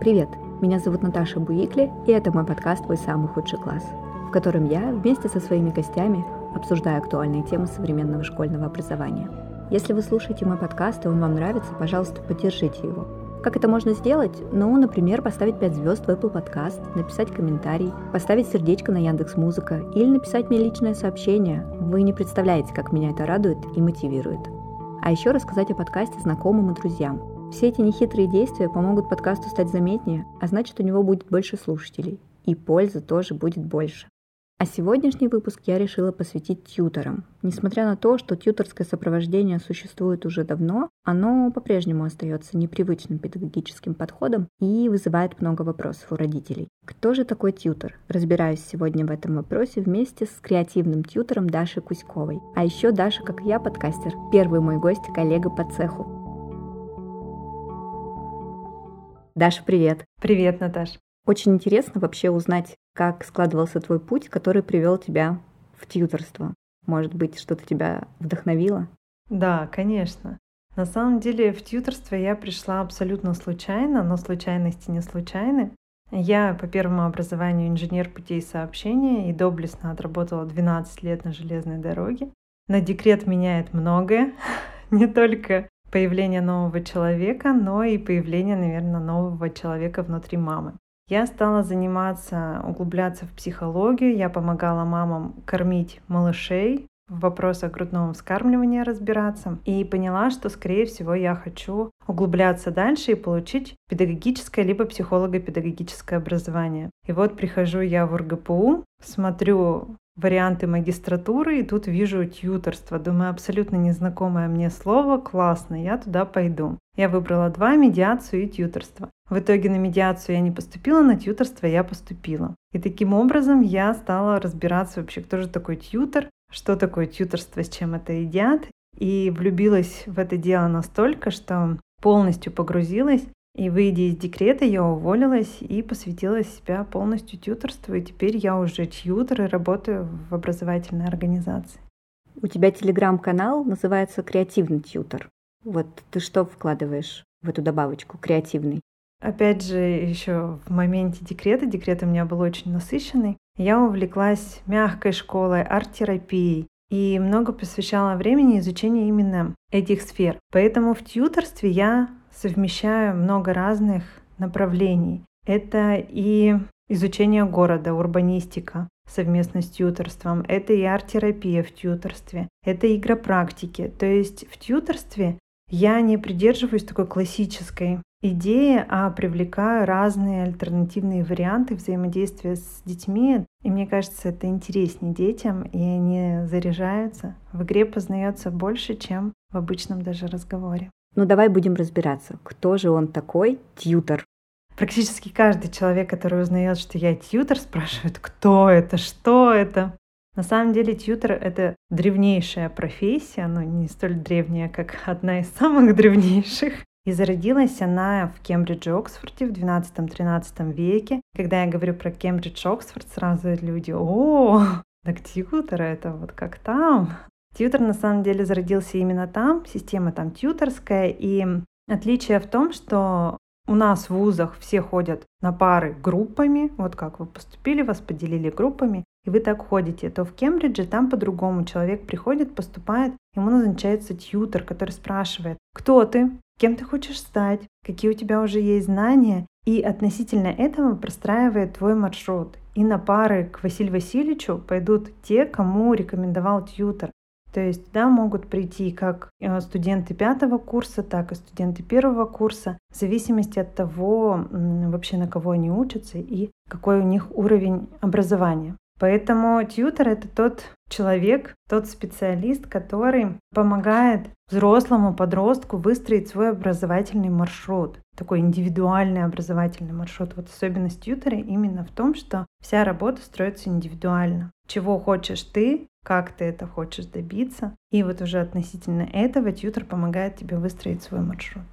Привет, меня зовут Наташа Буикли, и это мой подкаст «Твой самый худший класс», в котором я вместе со своими гостями обсуждаю актуальные темы современного школьного образования. Если вы слушаете мой подкаст и он вам нравится, пожалуйста, поддержите его. Как это можно сделать? Ну, например, поставить 5 звезд в Apple Podcast, написать комментарий, поставить сердечко на Яндекс Музыка или написать мне личное сообщение. Вы не представляете, как меня это радует и мотивирует. А еще рассказать о подкасте знакомым и друзьям. Все эти нехитрые действия помогут подкасту стать заметнее, а значит у него будет больше слушателей. И пользы тоже будет больше. А сегодняшний выпуск я решила посвятить тьюторам. Несмотря на то, что тьюторское сопровождение существует уже давно, оно по-прежнему остается непривычным педагогическим подходом и вызывает много вопросов у родителей. Кто же такой тьютор? Разбираюсь сегодня в этом вопросе вместе с креативным тьютором Дашей Кузьковой. А еще Даша, как я, подкастер, первый мой гость, коллега по цеху. Даша, привет. Привет, Наташ. Очень интересно вообще узнать, как складывался твой путь, который привел тебя в тьюторство. Может быть, что-то тебя вдохновило? Да, конечно. На самом деле в тьюторство я пришла абсолютно случайно, но случайности не случайны. Я по первому образованию инженер путей сообщения и доблестно отработала 12 лет на железной дороге. На декрет меняет многое, не только появление нового человека, но и появление, наверное, нового человека внутри мамы. Я стала заниматься, углубляться в психологию. Я помогала мамам кормить малышей, в вопросах грудного вскармливания разбираться. И поняла, что, скорее всего, я хочу углубляться дальше и получить педагогическое либо психолого-педагогическое образование. И вот прихожу я в РГПУ, смотрю варианты магистратуры, и тут вижу тьюторство. Думаю, абсолютно незнакомое мне слово, классно, я туда пойду. Я выбрала два, медиацию и тьюторство. В итоге на медиацию я не поступила, на тьюторство я поступила. И таким образом я стала разбираться вообще, кто же такой тьютор, что такое тьюторство, с чем это едят. И влюбилась в это дело настолько, что полностью погрузилась и выйдя из декрета, я уволилась и посвятила себя полностью тьюторству. И теперь я уже тьютер и работаю в образовательной организации. У тебя телеграм-канал называется «Креативный тьютер». Вот ты что вкладываешь в эту добавочку «креативный»? Опять же, еще в моменте декрета, декрет у меня был очень насыщенный, я увлеклась мягкой школой, арт-терапией и много посвящала времени изучению именно этих сфер. Поэтому в тьюторстве я совмещаю много разных направлений. Это и изучение города, урбанистика совместно с тьюторством, это и арт-терапия в тьюторстве, это игропрактики. То есть в тьюторстве я не придерживаюсь такой классической идеи, а привлекаю разные альтернативные варианты взаимодействия с детьми. И мне кажется, это интереснее детям, и они заряжаются. В игре познается больше, чем в обычном даже разговоре. Ну давай будем разбираться, кто же он такой, тьютер. Практически каждый человек, который узнает, что я тьютер, спрашивает, кто это, что это. На самом деле тьютер — это древнейшая профессия, но не столь древняя, как одна из самых древнейших. И зародилась она в Кембридже, Оксфорде в 12-13 веке. Когда я говорю про Кембридж, Оксфорд, сразу люди, о, так тьютер это вот как там. Тьютер на самом деле зародился именно там, система там тьюторская, и отличие в том, что у нас в вузах все ходят на пары группами, вот как вы поступили, вас поделили группами, и вы так ходите, то в Кембридже там по-другому. Человек приходит, поступает, ему назначается тьютер, который спрашивает, кто ты, кем ты хочешь стать, какие у тебя уже есть знания, и относительно этого простраивает твой маршрут. И на пары к Василию Васильевичу пойдут те, кому рекомендовал тьютер. То есть туда могут прийти как э, студенты пятого курса, так и студенты первого курса, в зависимости от того, вообще на кого они учатся и какой у них уровень образования. Поэтому тьютер — это тот человек, тот специалист, который помогает взрослому подростку выстроить свой образовательный маршрут, такой индивидуальный образовательный маршрут. Вот особенность тьютера именно в том, что вся работа строится индивидуально. Чего хочешь ты, как ты это хочешь добиться. И вот уже относительно этого тьютер помогает тебе выстроить свой маршрут.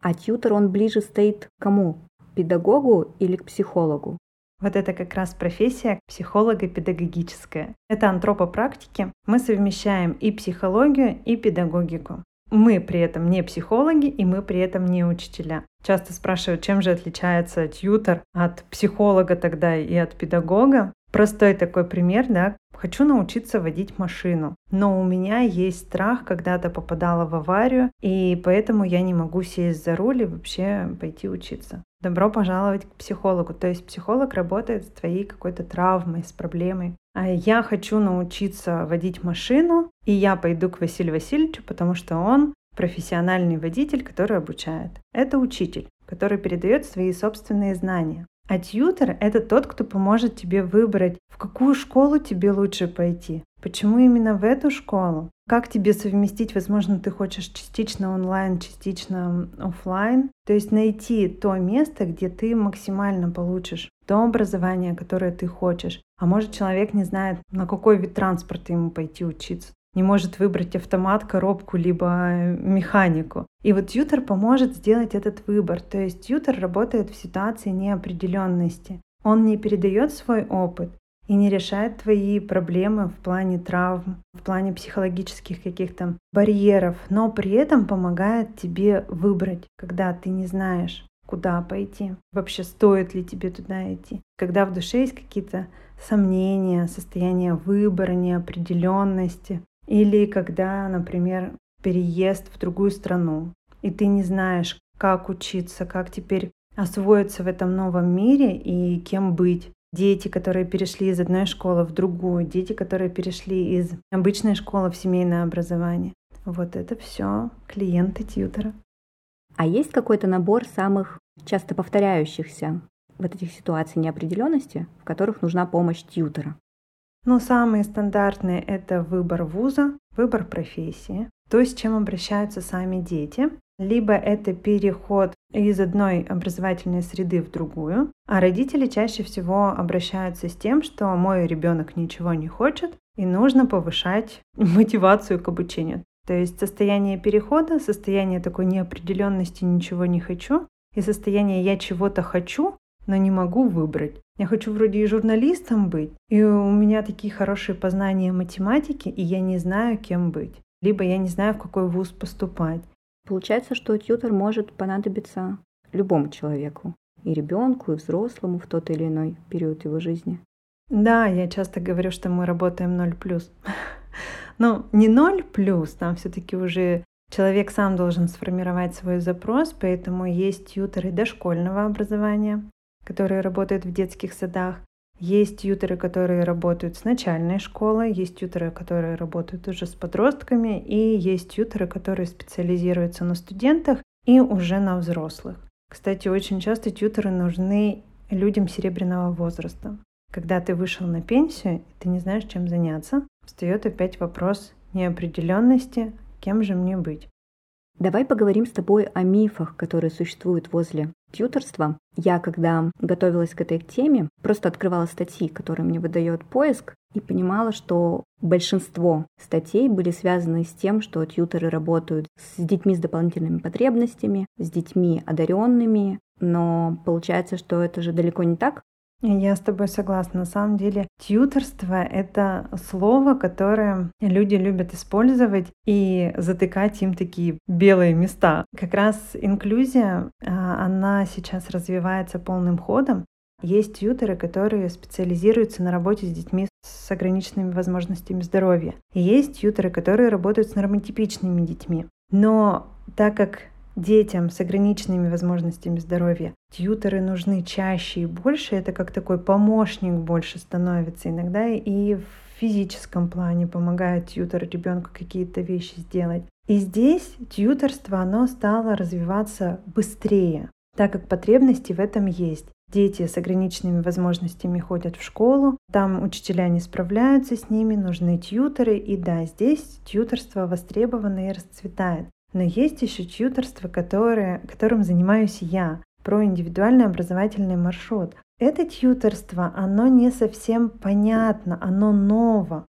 А тьютер, он ближе стоит к кому? Педагогу или к психологу? Вот это как раз профессия психолого-педагогическая. Это антропопрактики. Мы совмещаем и психологию, и педагогику. мы при этом не психологи, и мы при этом не учителя. Часто спрашивают, чем же отличается тьютер от психолога тогда и от педагога. Простой такой пример, да, хочу научиться водить машину, но у меня есть страх когда-то попадала в аварию, и поэтому я не могу сесть за руль и вообще пойти учиться. Добро пожаловать к психологу. То есть психолог работает с твоей какой-то травмой, с проблемой. А я хочу научиться водить машину, и я пойду к Василию Васильевичу, потому что он профессиональный водитель, который обучает. Это учитель, который передает свои собственные знания. А тьютер — это тот, кто поможет тебе выбрать, в какую школу тебе лучше пойти, почему именно в эту школу, как тебе совместить, возможно, ты хочешь частично онлайн, частично офлайн, то есть найти то место, где ты максимально получишь то образование, которое ты хочешь. А может, человек не знает, на какой вид транспорта ему пойти учиться не может выбрать автомат, коробку, либо механику. И вот тьютер поможет сделать этот выбор. То есть тьютер работает в ситуации неопределенности. Он не передает свой опыт и не решает твои проблемы в плане травм, в плане психологических каких-то барьеров, но при этом помогает тебе выбрать, когда ты не знаешь, куда пойти, вообще стоит ли тебе туда идти, когда в душе есть какие-то сомнения, состояние выбора, неопределенности, или когда, например, переезд в другую страну, и ты не знаешь, как учиться, как теперь освоиться в этом новом мире и кем быть. Дети, которые перешли из одной школы в другую, дети, которые перешли из обычной школы в семейное образование. Вот это все клиенты тьютера. А есть какой-то набор самых часто повторяющихся вот этих ситуаций неопределенности, в которых нужна помощь тьютера? Но самые стандартные — это выбор вуза, выбор профессии, то, с чем обращаются сами дети, либо это переход из одной образовательной среды в другую, а родители чаще всего обращаются с тем, что мой ребенок ничего не хочет, и нужно повышать мотивацию к обучению. То есть состояние перехода, состояние такой неопределенности «ничего не хочу» и состояние «я чего-то хочу, но не могу выбрать». Я хочу вроде и журналистом быть, и у меня такие хорошие познания математики, и я не знаю, кем быть. Либо я не знаю, в какой вуз поступать. Получается, что тьютер может понадобиться любому человеку, и ребенку, и взрослому в тот или иной период его жизни. Да, я часто говорю, что мы работаем 0 плюс. Но не 0 плюс, там все-таки уже человек сам должен сформировать свой запрос, поэтому есть тьютеры дошкольного образования, которые работают в детских садах. Есть тьютеры, которые работают с начальной школы, есть тьютеры, которые работают уже с подростками, и есть тьютеры, которые специализируются на студентах и уже на взрослых. Кстати, очень часто тьютеры нужны людям серебряного возраста. Когда ты вышел на пенсию, ты не знаешь, чем заняться, встает опять вопрос неопределенности, кем же мне быть. Давай поговорим с тобой о мифах, которые существуют возле тьюторства. Я, когда готовилась к этой теме, просто открывала статьи, которые мне выдает поиск, и понимала, что большинство статей были связаны с тем, что тьютеры работают с детьми с дополнительными потребностями, с детьми одаренными, но получается, что это же далеко не так. Я с тобой согласна. На самом деле, тьюторство — это слово, которое люди любят использовать и затыкать им такие белые места. Как раз инклюзия, а, она сейчас развивается полным ходом. Есть тьютеры, которые специализируются на работе с детьми с ограниченными возможностями здоровья. И есть тьютеры, которые работают с нормотипичными детьми. Но так как детям с ограниченными возможностями здоровья тьютеры нужны чаще и больше. Это как такой помощник больше становится. Иногда и в физическом плане помогает тьютер ребенку какие-то вещи сделать. И здесь тьютерство, оно стало развиваться быстрее, так как потребности в этом есть. Дети с ограниченными возможностями ходят в школу, там учителя не справляются с ними, нужны тьютеры, и да, здесь тьютерство востребовано и расцветает. Но есть еще тьюторство, которое, которым занимаюсь я, про индивидуальный образовательный маршрут. Это тьюторство, оно не совсем понятно, оно ново.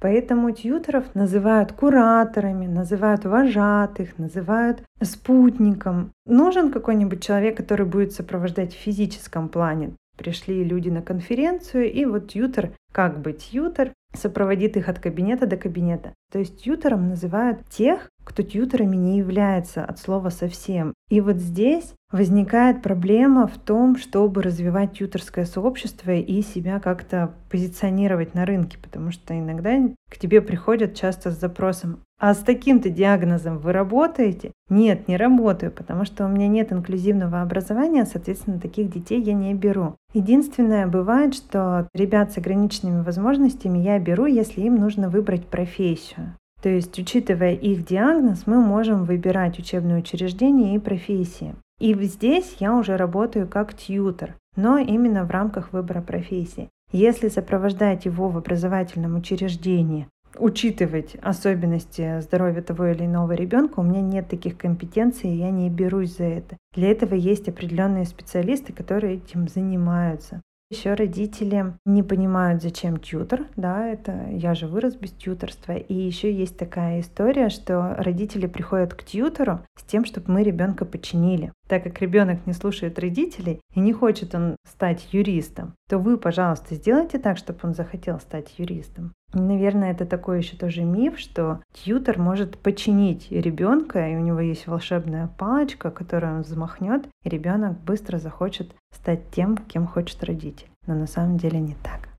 Поэтому тьюторов называют кураторами, называют вожатых, называют спутником. Нужен какой-нибудь человек, который будет сопровождать в физическом плане. Пришли люди на конференцию, и вот тьютор, как бы тьютор, сопроводит их от кабинета до кабинета. То есть тьютором называют тех, кто тьютерами не является от слова совсем. И вот здесь возникает проблема в том, чтобы развивать тьютерское сообщество и себя как-то позиционировать на рынке, потому что иногда к тебе приходят часто с запросом а с таким-то диагнозом вы работаете? Нет, не работаю, потому что у меня нет инклюзивного образования, соответственно, таких детей я не беру. Единственное, бывает, что ребят с ограниченными возможностями я беру, если им нужно выбрать профессию. То есть, учитывая их диагноз, мы можем выбирать учебное учреждение и профессии. И здесь я уже работаю как тьютер, но именно в рамках выбора профессии. Если сопровождать его в образовательном учреждении, учитывать особенности здоровья того или иного ребенка, у меня нет таких компетенций, и я не берусь за это. Для этого есть определенные специалисты, которые этим занимаются. Еще родители не понимают, зачем тьютер, да, это я же вырос без тьюторства. И еще есть такая история, что родители приходят к тьютеру с тем, чтобы мы ребенка починили. Так как ребенок не слушает родителей и не хочет он стать юристом, то вы, пожалуйста, сделайте так, чтобы он захотел стать юристом. Наверное, это такой еще тоже миф, что тьютер может починить ребенка, и у него есть волшебная палочка, которую он взмахнет, и ребенок быстро захочет стать тем, кем хочет родитель. Но на самом деле не так.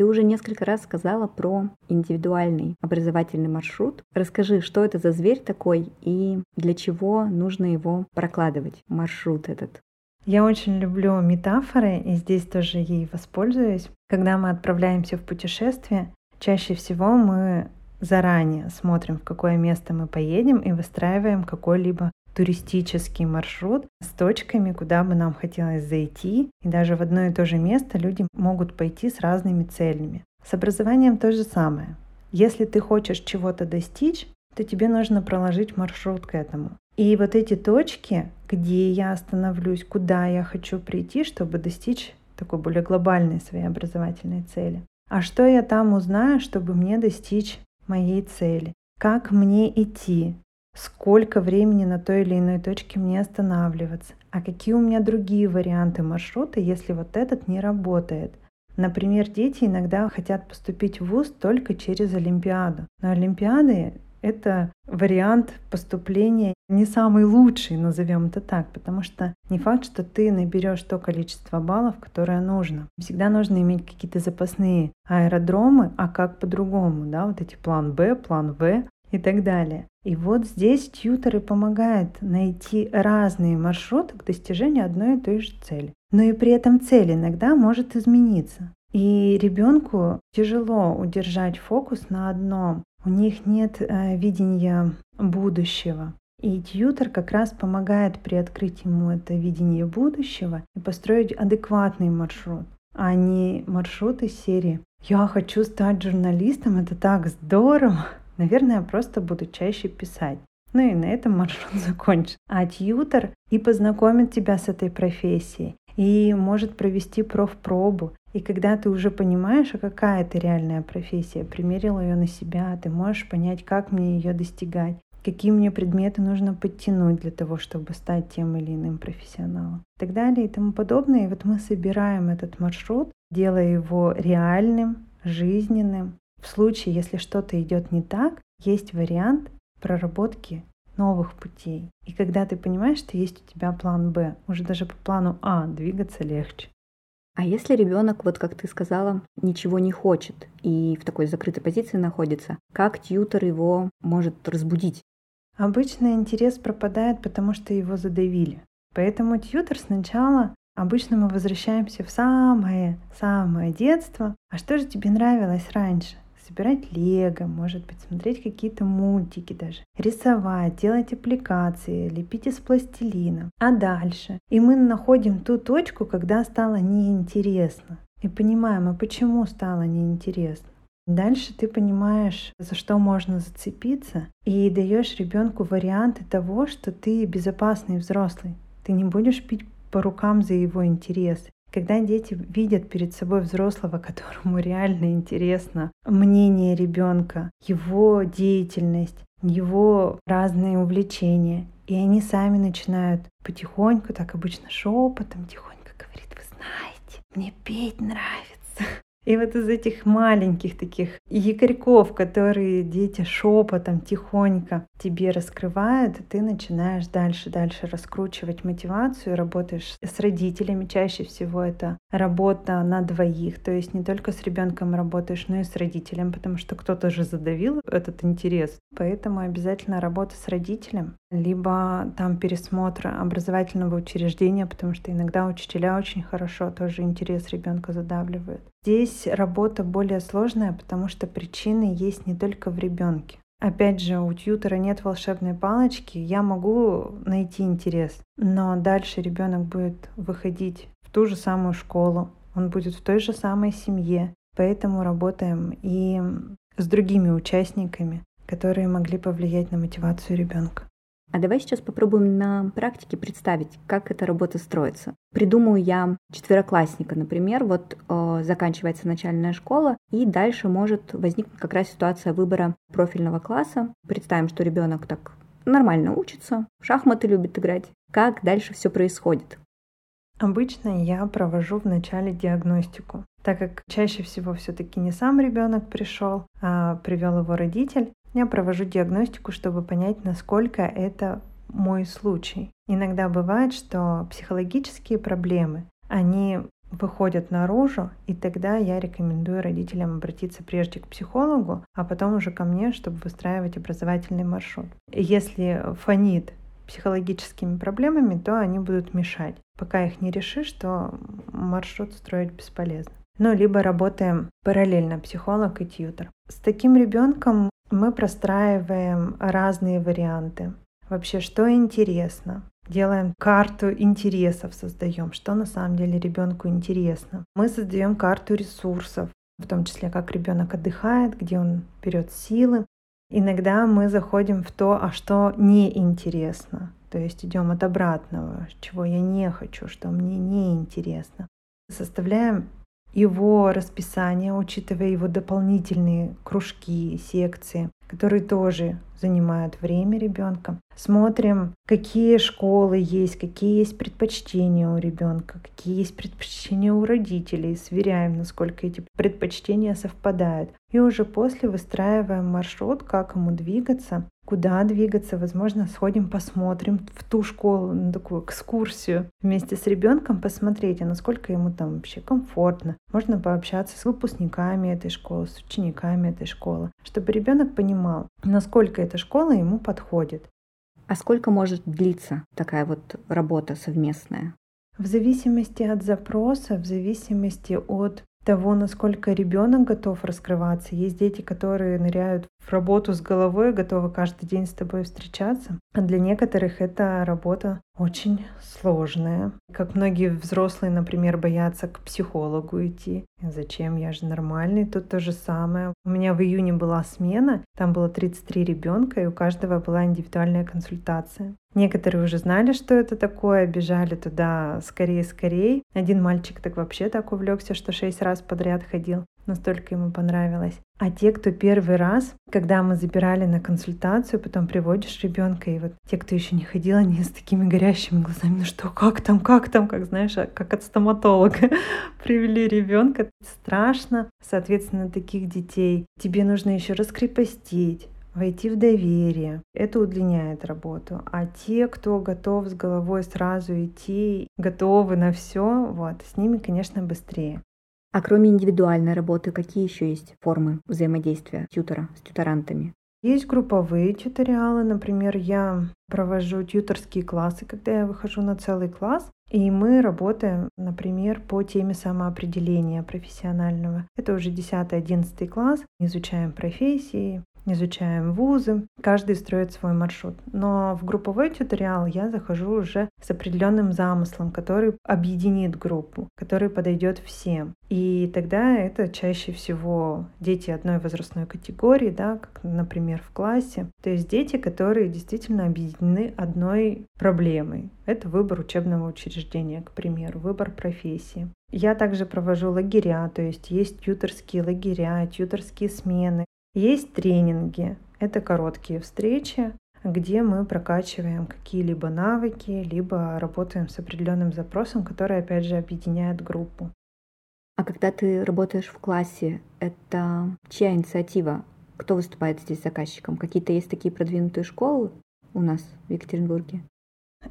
Ты уже несколько раз сказала про индивидуальный образовательный маршрут. Расскажи, что это за зверь такой и для чего нужно его прокладывать, маршрут этот. Я очень люблю метафоры, и здесь тоже ей воспользуюсь. Когда мы отправляемся в путешествие, Чаще всего мы заранее смотрим, в какое место мы поедем и выстраиваем какой-либо туристический маршрут с точками, куда бы нам хотелось зайти. И даже в одно и то же место люди могут пойти с разными целями. С образованием то же самое. Если ты хочешь чего-то достичь, то тебе нужно проложить маршрут к этому. И вот эти точки, где я остановлюсь, куда я хочу прийти, чтобы достичь такой более глобальной своей образовательной цели. А что я там узнаю, чтобы мне достичь моей цели? Как мне идти? Сколько времени на той или иной точке мне останавливаться? А какие у меня другие варианты маршрута, если вот этот не работает? Например, дети иногда хотят поступить в ВУЗ только через Олимпиаду. Но Олимпиады это вариант поступления не самый лучший, назовем это так, потому что не факт, что ты наберешь то количество баллов, которое нужно. Всегда нужно иметь какие-то запасные аэродромы, а как по-другому, да, вот эти план Б, план В и так далее. И вот здесь тьютеры помогают найти разные маршруты к достижению одной и той же цели. Но и при этом цель иногда может измениться. И ребенку тяжело удержать фокус на одном. У них нет э, видения будущего. И тьютер как раз помогает приоткрыть ему это видение будущего и построить адекватный маршрут, а не маршрут из серии «Я хочу стать журналистом, это так здорово!» Наверное, я просто буду чаще писать. Ну и на этом маршрут закончен. А тьютер и познакомит тебя с этой профессией, и может провести профпробу. И когда ты уже понимаешь, а какая это реальная профессия, примерил ее на себя, ты можешь понять, как мне ее достигать, какие мне предметы нужно подтянуть для того, чтобы стать тем или иным профессионалом и так далее и тому подобное. И вот мы собираем этот маршрут, делая его реальным, жизненным. В случае, если что-то идет не так, есть вариант проработки новых путей. И когда ты понимаешь, что есть у тебя план Б, уже даже по плану А двигаться легче. А если ребенок, вот как ты сказала, ничего не хочет и в такой закрытой позиции находится, как тьютер его может разбудить? Обычно интерес пропадает, потому что его задавили. Поэтому тьютер сначала Обычно мы возвращаемся в самое-самое детство. А что же тебе нравилось раньше? Собирать лего, может быть, смотреть какие-то мультики даже, рисовать, делать аппликации, лепить из пластилина. А дальше? И мы находим ту точку, когда стало неинтересно. И понимаем, а почему стало неинтересно. Дальше ты понимаешь, за что можно зацепиться, и даешь ребенку варианты того, что ты безопасный взрослый. Ты не будешь пить по рукам за его интересы. Когда дети видят перед собой взрослого, которому реально интересно мнение ребенка, его деятельность, его разные увлечения, и они сами начинают потихоньку, так обычно шепотом, тихонько говорить, вы знаете, мне петь нравится. И вот из этих маленьких таких якорьков, которые дети шепотом тихонько тебе раскрывают, ты начинаешь дальше, дальше раскручивать мотивацию, работаешь с родителями. Чаще всего это работа на двоих, то есть не только с ребенком работаешь, но и с родителем, потому что кто-то же задавил этот интерес. Поэтому обязательно работа с родителем, либо там пересмотр образовательного учреждения, потому что иногда учителя очень хорошо тоже интерес ребенка задавливают. Здесь работа более сложная, потому что причины есть не только в ребенке. Опять же, у тьютера нет волшебной палочки, я могу найти интерес, но дальше ребенок будет выходить в ту же самую школу, он будет в той же самой семье, поэтому работаем и с другими участниками, которые могли повлиять на мотивацию ребенка. А давай сейчас попробуем на практике представить, как эта работа строится. Придумаю я четвероклассника, например, вот э, заканчивается начальная школа, и дальше может возникнуть как раз ситуация выбора профильного класса. Представим, что ребенок так нормально учится, в шахматы любит играть. Как дальше все происходит? Обычно я провожу в начале диагностику, так как чаще всего все-таки не сам ребенок пришел, а привел его родитель. Я провожу диагностику, чтобы понять, насколько это мой случай. Иногда бывает, что психологические проблемы, они выходят наружу, и тогда я рекомендую родителям обратиться прежде к психологу, а потом уже ко мне, чтобы выстраивать образовательный маршрут. Если фонит психологическими проблемами, то они будут мешать. Пока их не решишь, то маршрут строить бесполезно. Ну, либо работаем параллельно психолог и тьютер. С таким ребенком мы простраиваем разные варианты. Вообще, что интересно? Делаем карту интересов, создаем, что на самом деле ребенку интересно. Мы создаем карту ресурсов, в том числе как ребенок отдыхает, где он берет силы. Иногда мы заходим в то, а что неинтересно. То есть идем от обратного, чего я не хочу, что мне неинтересно. Составляем его расписание, учитывая его дополнительные кружки, секции, которые тоже занимают время ребенка. Смотрим, какие школы есть, какие есть предпочтения у ребенка, какие есть предпочтения у родителей. Сверяем, насколько эти предпочтения совпадают. И уже после выстраиваем маршрут, как ему двигаться, куда двигаться. Возможно, сходим, посмотрим в ту школу, на такую экскурсию вместе с ребенком, посмотреть, а насколько ему там вообще комфортно. Можно пообщаться с выпускниками этой школы, с учениками этой школы, чтобы ребенок понимал, насколько эта школа ему подходит. А сколько может длиться такая вот работа совместная? В зависимости от запроса, в зависимости от того, насколько ребенок готов раскрываться. Есть дети, которые ныряют в работу с головой, готовы каждый день с тобой встречаться. А для некоторых это работа очень сложная. Как многие взрослые, например, боятся к психологу идти. Зачем? Я же нормальный. Тут то же самое. У меня в июне была смена, там было 33 ребенка, и у каждого была индивидуальная консультация. Некоторые уже знали, что это такое, бежали туда скорее-скорее. Один мальчик так вообще так увлекся, что шесть раз подряд ходил. Настолько ему понравилось. А те, кто первый раз, когда мы забирали на консультацию, потом приводишь ребенка, и вот те, кто еще не ходил, они с такими горящими глазами, ну что, как там, как там, как знаешь, а как от стоматолога привели ребенка. Страшно, соответственно, таких детей. Тебе нужно еще раскрепостить, войти в доверие. Это удлиняет работу. А те, кто готов с головой сразу идти, готовы на все, вот, с ними, конечно, быстрее. А кроме индивидуальной работы, какие еще есть формы взаимодействия тьютера с тьюторантами? Есть групповые тьюториалы, например, я провожу тьюторские классы, когда я выхожу на целый класс, и мы работаем, например, по теме самоопределения профессионального. Это уже 10-11 класс, изучаем профессии, изучаем вузы, каждый строит свой маршрут. Но в групповой тьюториал я захожу уже с определенным замыслом, который объединит группу, который подойдет всем. И тогда это чаще всего дети одной возрастной категории, да, как, например, в классе. То есть дети, которые действительно объединены одной проблемой. Это выбор учебного учреждения, к примеру, выбор профессии. Я также провожу лагеря, то есть есть тьюторские лагеря, тьюторские смены, есть тренинги. Это короткие встречи, где мы прокачиваем какие-либо навыки, либо работаем с определенным запросом, который, опять же, объединяет группу. А когда ты работаешь в классе, это чья инициатива? Кто выступает здесь заказчиком? Какие-то есть такие продвинутые школы у нас в Екатеринбурге?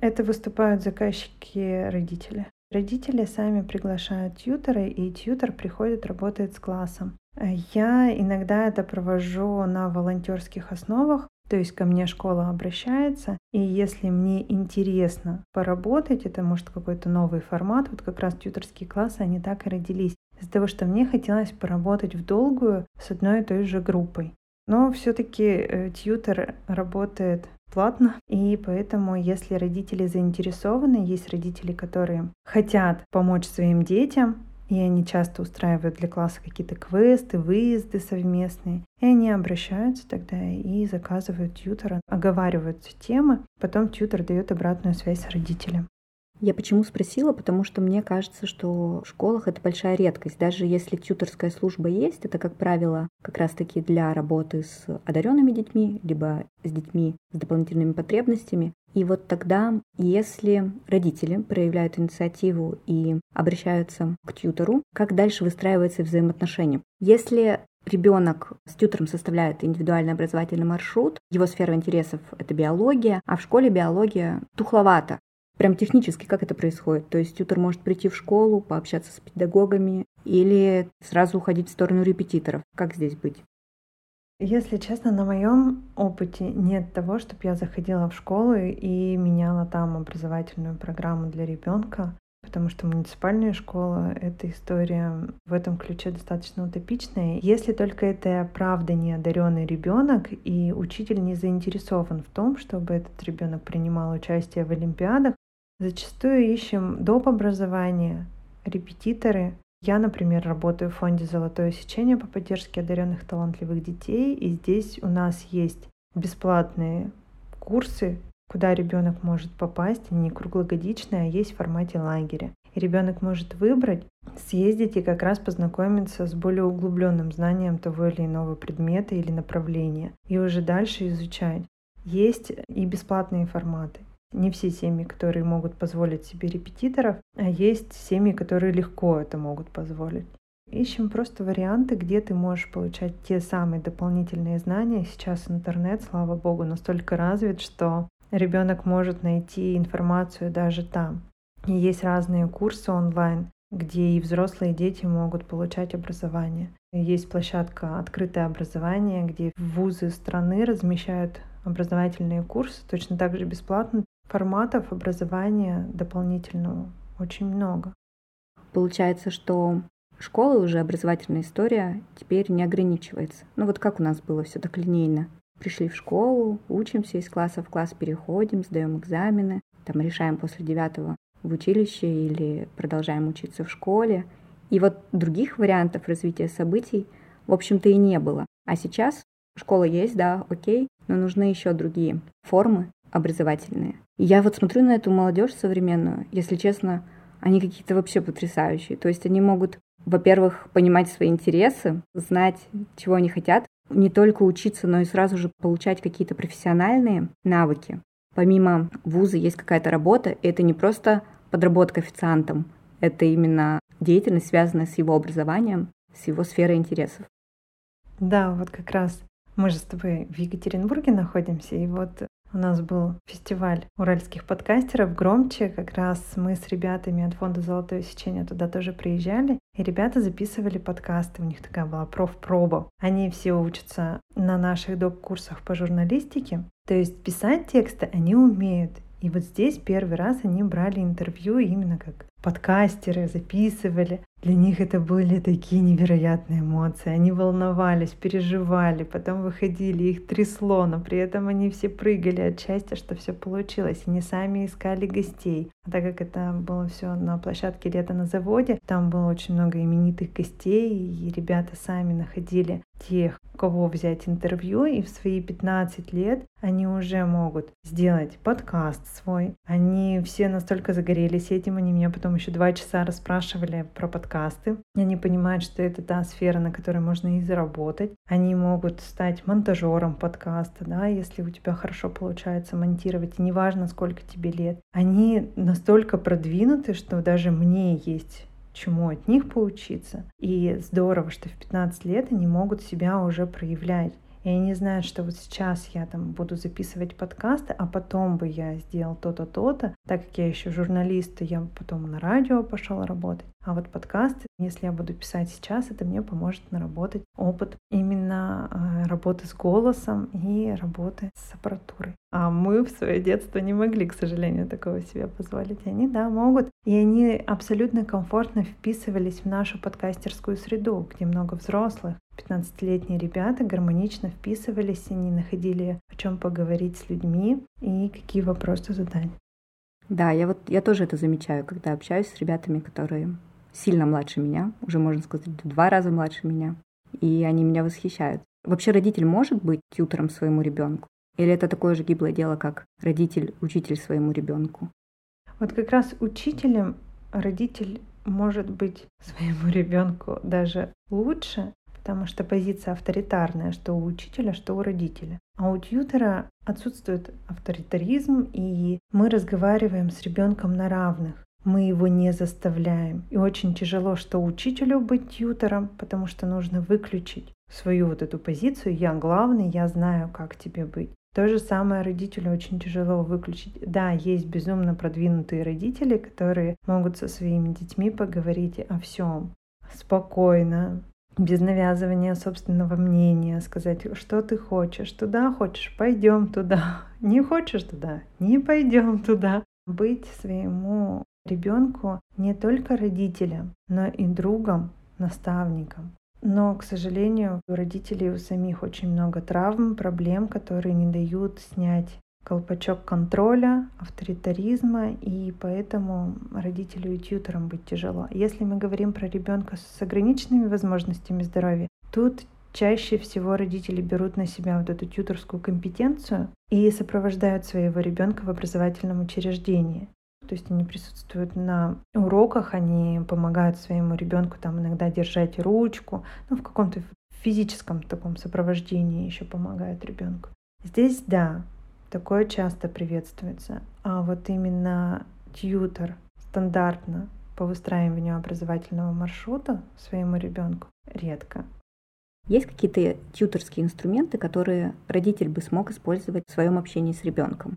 Это выступают заказчики родители. Родители сами приглашают тьютера, и тьютер приходит, работает с классом. Я иногда это провожу на волонтерских основах, то есть ко мне школа обращается, и если мне интересно поработать, это может какой-то новый формат, вот как раз тьюторские классы, они так и родились. Из-за того, что мне хотелось поработать в долгую с одной и той же группой. Но все-таки э, тьютер работает платно, и поэтому, если родители заинтересованы, есть родители, которые хотят помочь своим детям, и они часто устраивают для класса какие-то квесты, выезды совместные. И они обращаются тогда и заказывают тьютера, оговариваются темы. Потом тьютер дает обратную связь родителям. Я почему спросила? Потому что мне кажется, что в школах это большая редкость. Даже если тьюторская служба есть, это, как правило, как раз-таки для работы с одаренными детьми, либо с детьми с дополнительными потребностями. И вот тогда, если родители проявляют инициативу и обращаются к тьютору, как дальше выстраиваются взаимоотношения? Если ребенок с тьютором составляет индивидуальный образовательный маршрут, его сфера интересов — это биология, а в школе биология тухловато. Прям технически как это происходит? То есть тьютор может прийти в школу, пообщаться с педагогами или сразу уходить в сторону репетиторов? Как здесь быть? Если честно, на моем опыте нет того, чтобы я заходила в школу и меняла там образовательную программу для ребенка, потому что муниципальная школа — эта история в этом ключе достаточно утопичная. Если только это правда не одаренный ребенок, и учитель не заинтересован в том, чтобы этот ребенок принимал участие в олимпиадах, Зачастую ищем доп. образование, репетиторы. Я, например, работаю в фонде «Золотое сечение» по поддержке одаренных талантливых детей, и здесь у нас есть бесплатные курсы, куда ребенок может попасть, не круглогодичные, а есть в формате лагеря. И ребенок может выбрать, съездить и как раз познакомиться с более углубленным знанием того или иного предмета или направления, и уже дальше изучать. Есть и бесплатные форматы. Не все семьи, которые могут позволить себе репетиторов, а есть семьи, которые легко это могут позволить. Ищем просто варианты, где ты можешь получать те самые дополнительные знания. Сейчас интернет, слава богу, настолько развит, что ребенок может найти информацию даже там. И есть разные курсы онлайн, где и взрослые и дети могут получать образование. Есть площадка «Открытое образование», где вузы страны размещают образовательные курсы точно так же бесплатно форматов образования дополнительного очень много. Получается, что школы уже образовательная история теперь не ограничивается. Ну вот как у нас было все так линейно. Пришли в школу, учимся из класса в класс, переходим, сдаем экзамены, там решаем после девятого в училище или продолжаем учиться в школе. И вот других вариантов развития событий, в общем-то, и не было. А сейчас школа есть, да, окей, но нужны еще другие формы образовательные. Я вот смотрю на эту молодежь современную, если честно, они какие-то вообще потрясающие. То есть они могут, во-первых, понимать свои интересы, знать, чего они хотят, не только учиться, но и сразу же получать какие-то профессиональные навыки. Помимо вуза есть какая-то работа, и это не просто подработка официантом, это именно деятельность, связанная с его образованием, с его сферой интересов. Да, вот как раз мы же с тобой в Екатеринбурге находимся, и вот у нас был фестиваль уральских подкастеров «Громче». Как раз мы с ребятами от фонда «Золотое сечение» туда тоже приезжали. И ребята записывали подкасты. У них такая была профпроба. Они все учатся на наших доп-курсах по журналистике. То есть писать тексты они умеют. И вот здесь первый раз они брали интервью именно как подкастеры, записывали. Для них это были такие невероятные эмоции. Они волновались, переживали, потом выходили, их трясло, но при этом они все прыгали от счастья, что все получилось. Они сами искали гостей. А так как это было все на площадке лета на заводе, там было очень много именитых гостей, и ребята сами находили тех, кого взять интервью, и в свои 15 лет они уже могут сделать подкаст свой. Они все настолько загорелись этим, они меня потом еще два часа расспрашивали про подкаст подкасты. Они понимают, что это та сфера, на которой можно и заработать. Они могут стать монтажером подкаста, да, если у тебя хорошо получается монтировать, и неважно, сколько тебе лет. Они настолько продвинуты, что даже мне есть чему от них поучиться. И здорово, что в 15 лет они могут себя уже проявлять. И они знают, что вот сейчас я там буду записывать подкасты, а потом бы я сделал то-то, то-то. Так как я еще журналист, то я потом на радио пошел работать. А вот подкасты, если я буду писать сейчас, это мне поможет наработать опыт именно э, работы с голосом и работы с аппаратурой. А мы в свое детство не могли, к сожалению, такого себе позволить. Они, да, могут. И они абсолютно комфортно вписывались в нашу подкастерскую среду, где много взрослых. 15-летние ребята гармонично вписывались, они находили о чем поговорить с людьми и какие вопросы задать. Да, я вот я тоже это замечаю, когда общаюсь с ребятами, которые сильно младше меня, уже можно сказать, в два раза младше меня, и они меня восхищают. Вообще родитель может быть тьютором своему ребенку? Или это такое же гиблое дело, как родитель-учитель своему ребенку? Вот как раз учителем родитель может быть своему ребенку даже лучше, потому что позиция авторитарная, что у учителя, что у родителя. А у тьютера отсутствует авторитаризм, и мы разговариваем с ребенком на равных мы его не заставляем. И очень тяжело, что учителю быть тьютором, потому что нужно выключить свою вот эту позицию «я главный, я знаю, как тебе быть». То же самое родителю очень тяжело выключить. Да, есть безумно продвинутые родители, которые могут со своими детьми поговорить о всем спокойно, без навязывания собственного мнения, сказать, что ты хочешь, туда хочешь, пойдем туда, не хочешь туда, не пойдем туда. Быть своему ребенку не только родителям, но и другом, наставником. Но, к сожалению, у родителей у самих очень много травм, проблем, которые не дают снять колпачок контроля, авторитаризма, и поэтому родителю и тьюторам быть тяжело. Если мы говорим про ребенка с ограниченными возможностями здоровья, тут чаще всего родители берут на себя вот эту тьюторскую компетенцию и сопровождают своего ребенка в образовательном учреждении то есть они присутствуют на уроках, они помогают своему ребенку там иногда держать ручку, ну, в каком-то физическом таком сопровождении еще помогают ребенку. Здесь, да, такое часто приветствуется. А вот именно тьютер стандартно по выстраиванию образовательного маршрута своему ребенку редко. Есть какие-то тьюторские инструменты, которые родитель бы смог использовать в своем общении с ребенком?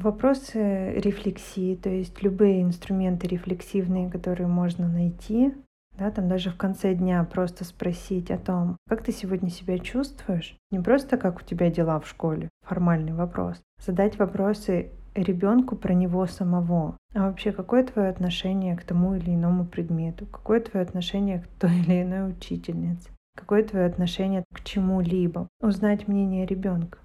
Вопросы рефлексии, то есть любые инструменты рефлексивные, которые можно найти, да, там даже в конце дня просто спросить о том, как ты сегодня себя чувствуешь, не просто как у тебя дела в школе, формальный вопрос, задать вопросы ребенку про него самого. А вообще, какое твое отношение к тому или иному предмету? Какое твое отношение к той или иной учительнице? Какое твое отношение к чему-либо? Узнать мнение ребенка.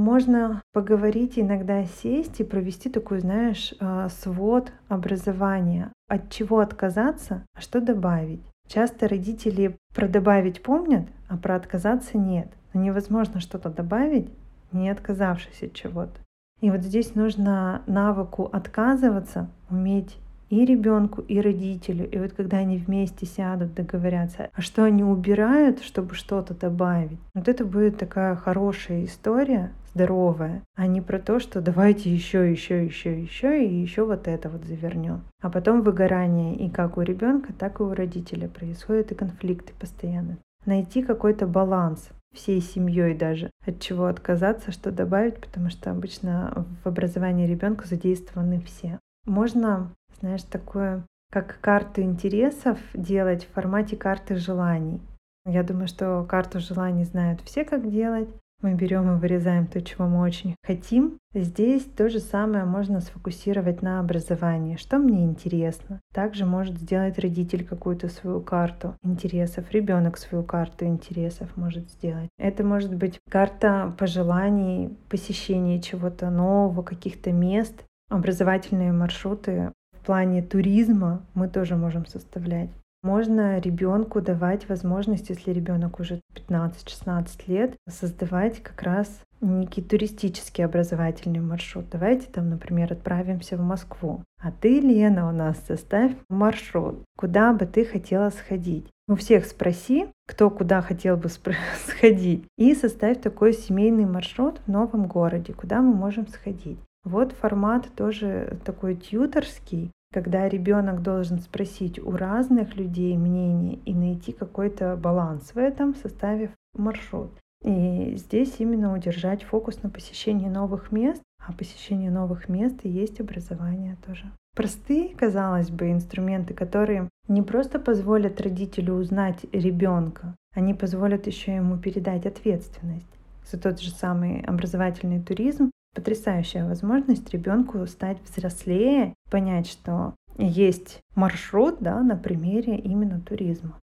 Можно поговорить, иногда сесть и провести такой, знаешь, а, свод образования. От чего отказаться, а что добавить. Часто родители про добавить помнят, а про отказаться нет. Но невозможно что-то добавить, не отказавшись от чего-то. И вот здесь нужно навыку отказываться, уметь и ребенку, и родителю. И вот когда они вместе сядут, договорятся, а что они убирают, чтобы что-то добавить, вот это будет такая хорошая история, здоровая, а не про то, что давайте еще, еще, еще, еще и еще вот это вот завернем. А потом выгорание и как у ребенка, так и у родителя происходят и конфликты постоянно. Найти какой-то баланс всей семьей даже, от чего отказаться, что добавить, потому что обычно в образовании ребенка задействованы все. Можно, знаешь, такое, как карты интересов делать в формате карты желаний. Я думаю, что карту желаний знают все, как делать. Мы берем и вырезаем то, чего мы очень хотим. Здесь то же самое можно сфокусировать на образовании. Что мне интересно? Также может сделать родитель какую-то свою карту интересов, ребенок свою карту интересов может сделать. Это может быть карта пожеланий, посещения чего-то нового, каких-то мест, образовательные маршруты плане туризма мы тоже можем составлять. Можно ребенку давать возможность, если ребенок уже 15-16 лет, создавать как раз некий туристический образовательный маршрут. Давайте там, например, отправимся в Москву. А ты, Лена, у нас составь маршрут, куда бы ты хотела сходить. У всех спроси, кто куда хотел бы сходить, и составь такой семейный маршрут в новом городе, куда мы можем сходить. Вот формат тоже такой тьюторский, когда ребенок должен спросить у разных людей мнение и найти какой-то баланс в этом, составив маршрут. И здесь именно удержать фокус на посещении новых мест, а посещение новых мест и есть образование тоже. Простые, казалось бы, инструменты, которые не просто позволят родителю узнать ребенка, они позволят еще ему передать ответственность за тот же самый образовательный туризм. Потрясающая возможность ребенку стать взрослее, понять, что есть маршрут да, на примере именно туризма.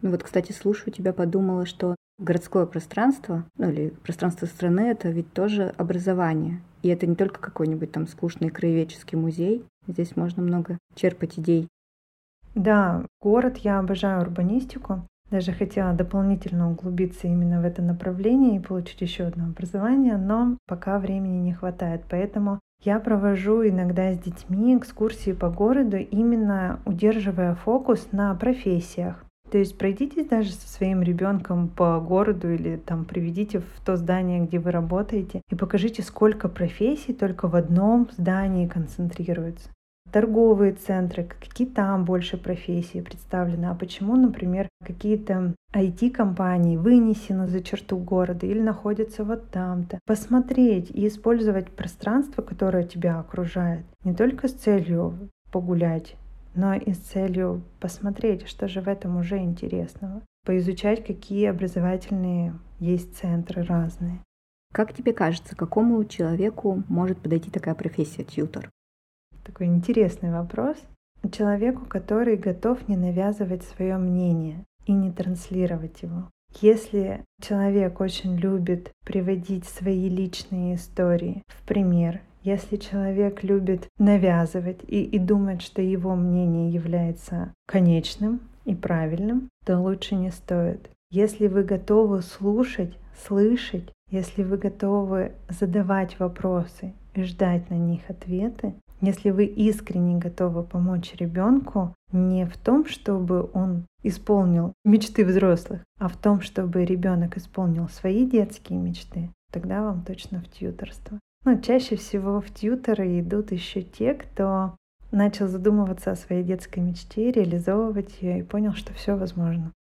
Ну вот, кстати, слушаю тебя, подумала, что городское пространство, ну или пространство страны, это ведь тоже образование. И это не только какой-нибудь там скучный краеведческий музей. Здесь можно много черпать идей. Да, город, я обожаю урбанистику. Даже хотела дополнительно углубиться именно в это направление и получить еще одно образование, но пока времени не хватает. Поэтому я провожу иногда с детьми экскурсии по городу, именно удерживая фокус на профессиях. То есть пройдитесь даже со своим ребенком по городу или там приведите в то здание, где вы работаете, и покажите, сколько профессий только в одном здании концентрируется торговые центры, какие там больше профессии представлены, а почему, например, какие-то IT-компании вынесены за черту города или находятся вот там-то. Посмотреть и использовать пространство, которое тебя окружает, не только с целью погулять, но и с целью посмотреть, что же в этом уже интересного, поизучать, какие образовательные есть центры разные. Как тебе кажется, какому человеку может подойти такая профессия тьютор? Такой интересный вопрос. Человеку, который готов не навязывать свое мнение и не транслировать его. Если человек очень любит приводить свои личные истории в пример, если человек любит навязывать и, и думать, что его мнение является конечным и правильным, то лучше не стоит. Если вы готовы слушать, слышать, если вы готовы задавать вопросы и ждать на них ответы, если вы искренне готовы помочь ребенку не в том, чтобы он исполнил мечты взрослых, а в том, чтобы ребенок исполнил свои детские мечты, тогда вам точно в тьюторство. Но ну, чаще всего в тьюторы идут еще те, кто начал задумываться о своей детской мечте, реализовывать ее и понял, что все возможно.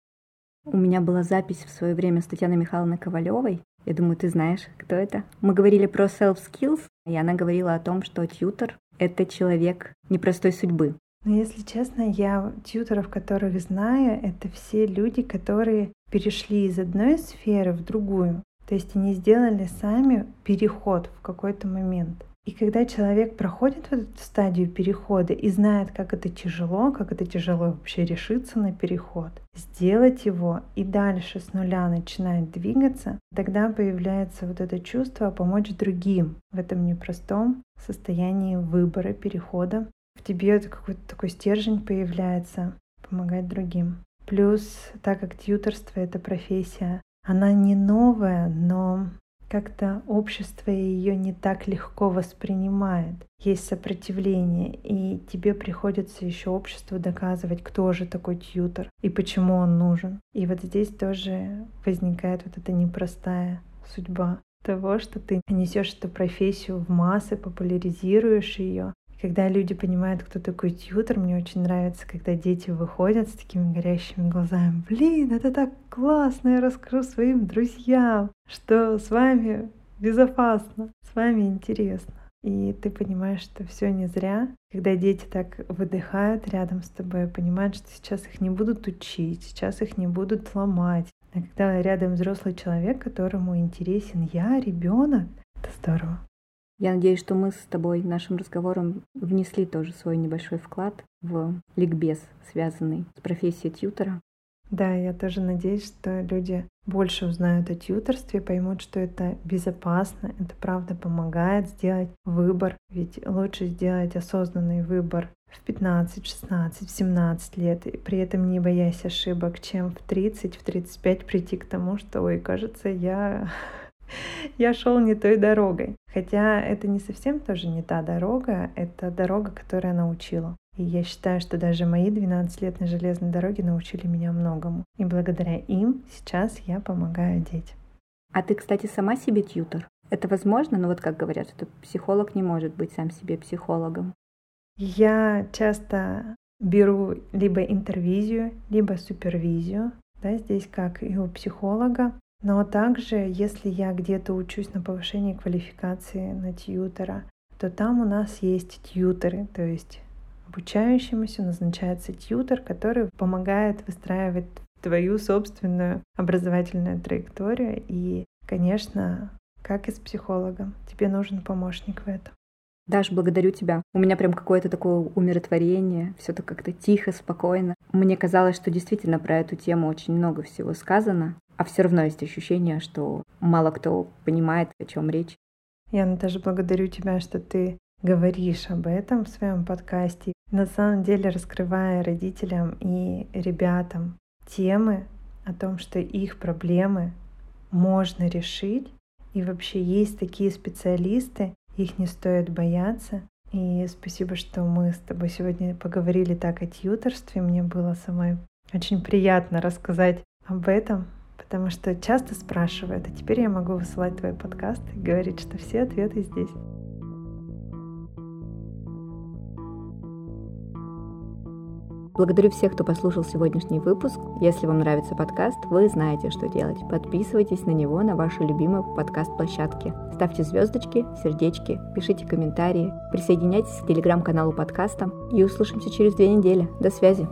У меня была запись в свое время с Татьяной Михайловной Ковалевой. Я думаю, ты знаешь, кто это. Мы говорили про self-skills, и она говорила о том, что тьютер это человек непростой судьбы. Но если честно, я тьютеров, которых знаю, это все люди, которые перешли из одной сферы в другую. То есть они сделали сами переход в какой-то момент. И когда человек проходит вот эту стадию перехода и знает, как это тяжело, как это тяжело вообще решиться на переход, сделать его и дальше с нуля начинает двигаться, тогда появляется вот это чувство помочь другим в этом непростом состоянии выбора, перехода. В тебе это какой-то такой стержень появляется, помогать другим. Плюс, так как тьюторство — это профессия, она не новая, но как-то общество ее не так легко воспринимает. Есть сопротивление, и тебе приходится еще обществу доказывать, кто же такой тьютер и почему он нужен. И вот здесь тоже возникает вот эта непростая судьба того, что ты несешь эту профессию в массы, популяризируешь ее, когда люди понимают, кто такой тьютер, мне очень нравится, когда дети выходят с такими горящими глазами. Блин, это так классно, я расскажу своим друзьям, что с вами безопасно, с вами интересно. И ты понимаешь, что все не зря. Когда дети так выдыхают рядом с тобой, понимают, что сейчас их не будут учить, сейчас их не будут ломать. А когда рядом взрослый человек, которому интересен я, ребенок, это здорово. Я надеюсь, что мы с тобой нашим разговором внесли тоже свой небольшой вклад в ликбез, связанный с профессией тьютера. Да, я тоже надеюсь, что люди больше узнают о тьюторстве, поймут, что это безопасно, это правда помогает сделать выбор. Ведь лучше сделать осознанный выбор в 15, 16, в 17 лет, и при этом не боясь ошибок, чем в 30, в 35 прийти к тому, что, ой, кажется, я я шел не той дорогой. Хотя это не совсем тоже не та дорога, это дорога, которая научила. И я считаю, что даже мои 12 лет на железной дороге научили меня многому. И благодаря им сейчас я помогаю детям. А ты, кстати, сама себе тьютер? Это возможно? Но ну вот как говорят, что психолог не может быть сам себе психологом. Я часто беру либо интервизию, либо супервизию, да, здесь как и у психолога. Но также, если я где-то учусь на повышении квалификации на тьютера, то там у нас есть тьютеры, то есть обучающемуся назначается тьютер, который помогает выстраивать твою собственную образовательную траекторию. И, конечно, как и с психологом, тебе нужен помощник в этом. Даш, благодарю тебя. У меня прям какое-то такое умиротворение, все так как-то тихо, спокойно. Мне казалось, что действительно про эту тему очень много всего сказано, а все равно есть ощущение, что мало кто понимает, о чем речь. Я тоже благодарю тебя, что ты говоришь об этом в своем подкасте. На самом деле раскрывая родителям и ребятам темы о том, что их проблемы можно решить, и вообще есть такие специалисты, их не стоит бояться. И спасибо, что мы с тобой сегодня поговорили так о тьюторстве. Мне было самой очень приятно рассказать об этом, потому что часто спрашивают, а теперь я могу высылать твой подкаст и говорить, что все ответы здесь. Благодарю всех, кто послушал сегодняшний выпуск. Если вам нравится подкаст, вы знаете, что делать. Подписывайтесь на него на вашей любимой подкаст-площадке. Ставьте звездочки, сердечки, пишите комментарии, присоединяйтесь к телеграм-каналу подкаста и услышимся через две недели. До связи!